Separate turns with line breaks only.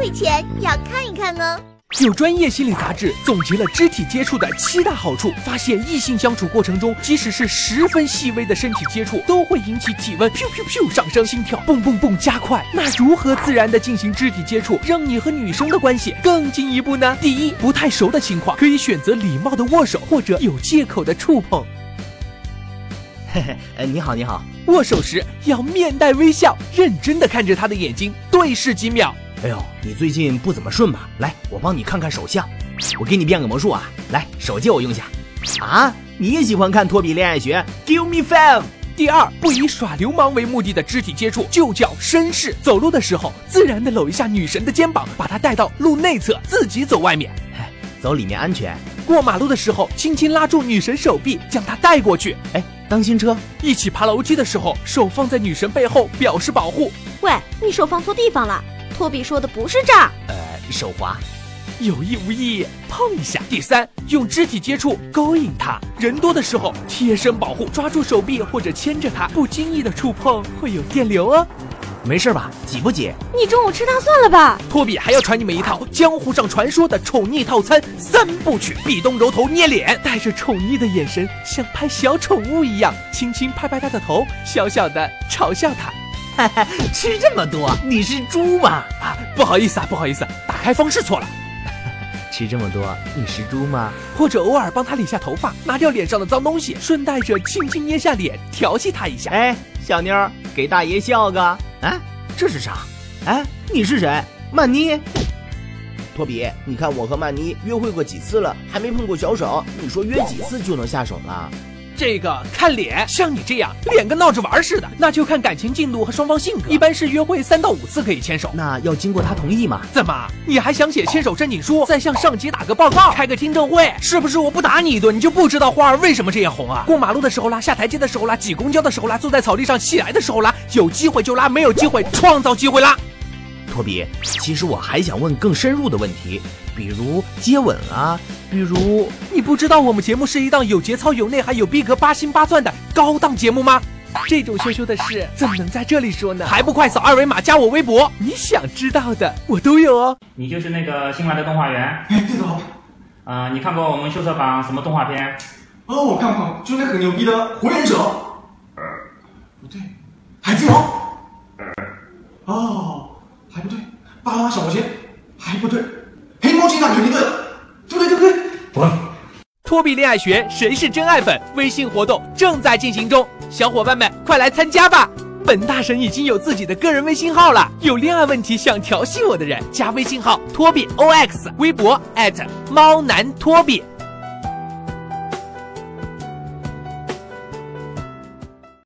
会前要看一看哦。
有专业心理杂志总结了肢体接触的七大好处，发现异性相处过程中，即使是十分细微的身体接触，都会引起体温咻咻咻上升，心跳蹦蹦蹦加快。那如何自然的进行肢体接触，让你和女生的关系更进一步呢？第一，不太熟的情况，可以选择礼貌的握手或者有借口的触碰。
嘿嘿，呃，你好，你好。
握手时要面带微笑，认真的看着他的眼睛，对视几秒。
哎呦，你最近不怎么顺吧？来，我帮你看看手相，我给你变个魔术啊！来，手借我用下。啊，你也喜欢看托比恋爱学？Give me five。
第二，不以耍流氓为目的的肢体接触就叫绅士。走路的时候，自然的搂一下女神的肩膀，把她带到路内侧，自己走外面。
走里面安全。
过马路的时候，轻轻拉住女神手臂，将她带过去。
哎，当心车。
一起爬楼梯的时候，手放在女神背后，表示保护。
喂，你手放错地方了。托比说的不是这儿，
呃，手滑，
有意无意碰一下。第三，用肢体接触勾引他，人多的时候贴身保护，抓住手臂或者牵着他，不经意的触碰会有电流哦。
没事吧？挤不挤？
你中午吃大蒜了吧？
托比还要传你们一套江湖上传说的宠溺套餐三部曲：壁咚、揉头、捏脸，带着宠溺的眼神，像拍小宠物一样，轻轻拍拍他的头，小小的嘲笑他。
吃这么多，你是猪吗？
啊，不好意思啊，不好意思，打开方式错了。
吃这么多，你是猪吗？
或者偶尔帮他理下头发，拿掉脸上的脏东西，顺带着轻轻捏下脸，调戏他一下。
哎，小妞，给大爷笑个。啊，这是啥？哎，你是谁？曼妮。托比，你看我和曼妮约会过几次了，还没碰过小手，你说约几次就能下手了？
这个看脸，像你这样脸跟闹着玩似的，那就看感情进度和双方性格。一般是约会三到五次可以牵手，
那要经过他同意吗？
怎么，你还想写牵手申请书，再向上级打个报告，开个听证会？是不是我不打你一顿，你就不知道花儿为什么这样红啊？过马路的时候拉，下台阶的时候拉，挤公交的时候拉，坐在草地上起来的时候拉，有机会就拉，没有机会创造机会啦。
托比，其实我还想问更深入的问题，比如接吻啊，比如
你不知道我们节目是一档有节操、有内涵、有逼格、八星八钻的高档节目吗？这种羞羞的事怎么能在这里说呢？还不快扫二维码加我微博，你想知道的我都有哦。
你就是那个新来的动画员？
哎，对的。
啊，你看过我们秀色榜什么动画片？
哦，我看过，就那很牛逼的《火影忍者》。呃，不对，《海贼王》。哦。还不对，巴拉小魔仙还不对，黑猫警长肯定对了，对不对？对不对？滚！
托比恋爱学，谁是真爱粉？微信活动正在进行中，小伙伴们快来参加吧！本大神已经有自己的个人微信号了，有恋爱问题想调戏我的人，加微信号托比 OX，微博猫男托比。